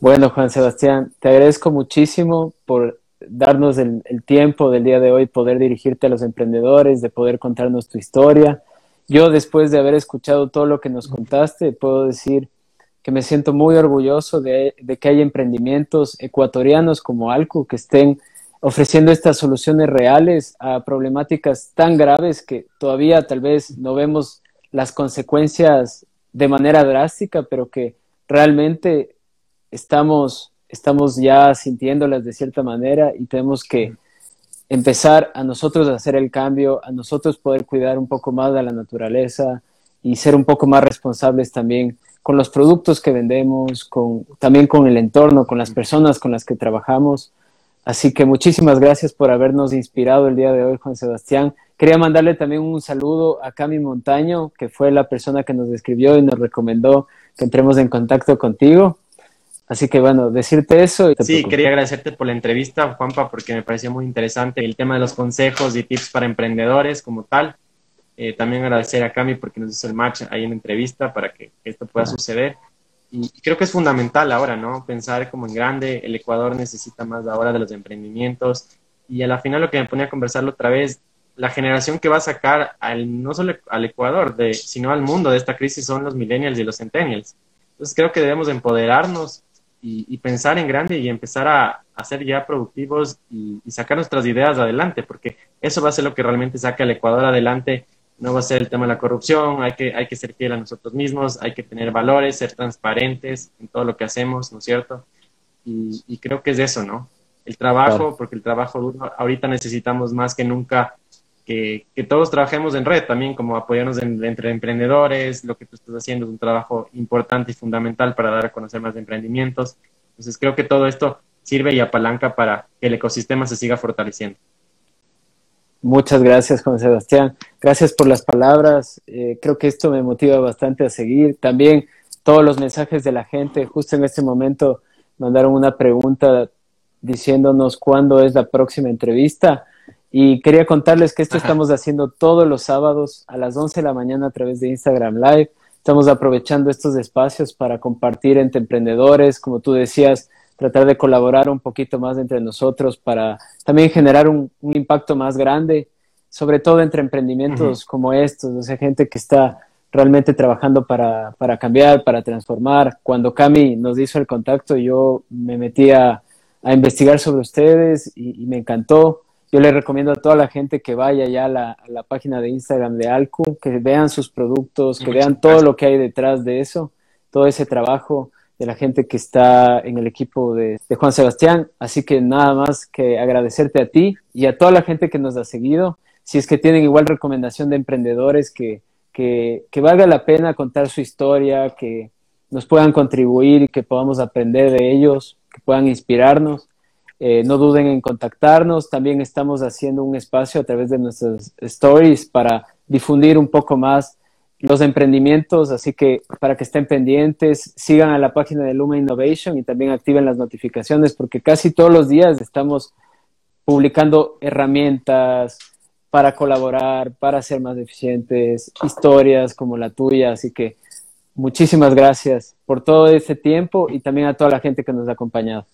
Bueno, Juan Sebastián, te agradezco muchísimo por darnos el, tiempo del día de hoy, poder dirigirte a los emprendedores, de poder contarnos tu historia. Yo, después de haber escuchado todo lo que nos contaste, puedo decir que me siento muy orgulloso de, que haya emprendimientos ecuatorianos como Alcu que estén ofreciendo estas soluciones reales a problemáticas tan graves que todavía tal vez no vemos las consecuencias de manera drástica, pero que realmente estamos, estamos ya sintiéndolas de cierta manera y tenemos que empezar a nosotros a hacer el cambio, a nosotros poder cuidar un poco más de la naturaleza y ser un poco más responsables también con los productos que vendemos, con, también con el entorno, con las personas con las que trabajamos Así que muchísimas gracias por habernos inspirado el día de hoy, Juan Sebastián. Quería mandarle también un saludo a Cami Montaño, que fue la persona que nos escribió y nos recomendó que entremos en contacto contigo. Así que bueno, decirte eso. sí, quería agradecerte por la entrevista, Juanpa, porque me pareció muy interesante el tema de los consejos y tips para emprendedores como tal. Eh, también agradecer a Cami porque nos hizo el match ahí en la entrevista para que esto pueda suceder. Y creo que es fundamental ahora, ¿no? Pensar como en grande, el Ecuador necesita más ahora de los emprendimientos. Y a la final lo que me ponía a conversarlo otra vez, la generación que va a sacar al, no solo al Ecuador, de, sino al mundo de esta crisis son los millennials y los centennials. Entonces creo que debemos empoderarnos y, pensar en grande y empezar a, a ser ya productivos y, y, sacar nuestras ideas adelante, porque eso va a ser lo que realmente saque al Ecuador adelante no va a ser el tema de la corrupción, hay que, hay que ser fiel a nosotros mismos, hay que tener valores, ser transparentes en todo lo que hacemos, ¿no es cierto? Y, creo que es eso, ¿no? El trabajo, porque el trabajo duro, ahorita necesitamos más que nunca que, todos trabajemos en red también, como apoyarnos entre emprendedores, lo que tú estás haciendo es un trabajo importante y fundamental para dar a conocer más de emprendimientos. Entonces creo que todo esto sirve y apalanca para que el ecosistema se siga fortaleciendo. Muchas gracias, Juan Sebastián. Gracias por las palabras. Eh, creo que esto me motiva bastante a seguir. También todos los mensajes de la gente. Justo en este momento mandaron una pregunta diciéndonos cuándo es la próxima entrevista. Y quería contarles que esto estamos haciendo todos los sábados a las 11 de la mañana a través de Instagram Live. Estamos aprovechando estos espacios para compartir entre emprendedores, como tú decías, tratar de colaborar un poquito más entre nosotros para también generar un, impacto más grande, sobre todo entre emprendimientos como estos, o sea, gente que está realmente trabajando para, para, cambiar, para transformar. Cuando Cami nos hizo el contacto, yo me metí a, a investigar sobre ustedes y, me encantó. Yo le recomiendo a toda la gente que vaya ya a la, página de Instagram de Alcu, que vean sus productos, que vean todo lo que hay detrás de eso, todo ese trabajo de la gente que está en el equipo de, Juan Sebastián. Así que nada más que agradecerte a ti y a toda la gente que nos ha seguido. Si es que tienen igual recomendación de emprendedores que, que, que valga la pena contar su historia, que nos puedan contribuir y que podamos aprender de ellos, que puedan inspirarnos eh, no duden en contactarnos. También estamos haciendo un espacio a través de nuestras stories para difundir un poco más los emprendimientos, así que para que estén pendientes, sigan a la página de Luma Innovation y también activen las notificaciones porque casi todos los días estamos publicando herramientas para colaborar, para ser más eficientes, historias como la tuya, así que muchísimas gracias por todo este tiempo y también a toda la gente que nos ha acompañado.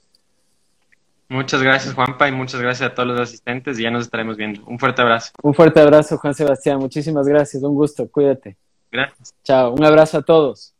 Muchas gracias, Juanpa, y muchas gracias a todos los asistentes y ya nos estaremos viendo. Un fuerte abrazo. Un fuerte abrazo, Juan Sebastián. Muchísimas gracias. Un gusto. Cuídate. Gracias. Chao. Un abrazo a todos.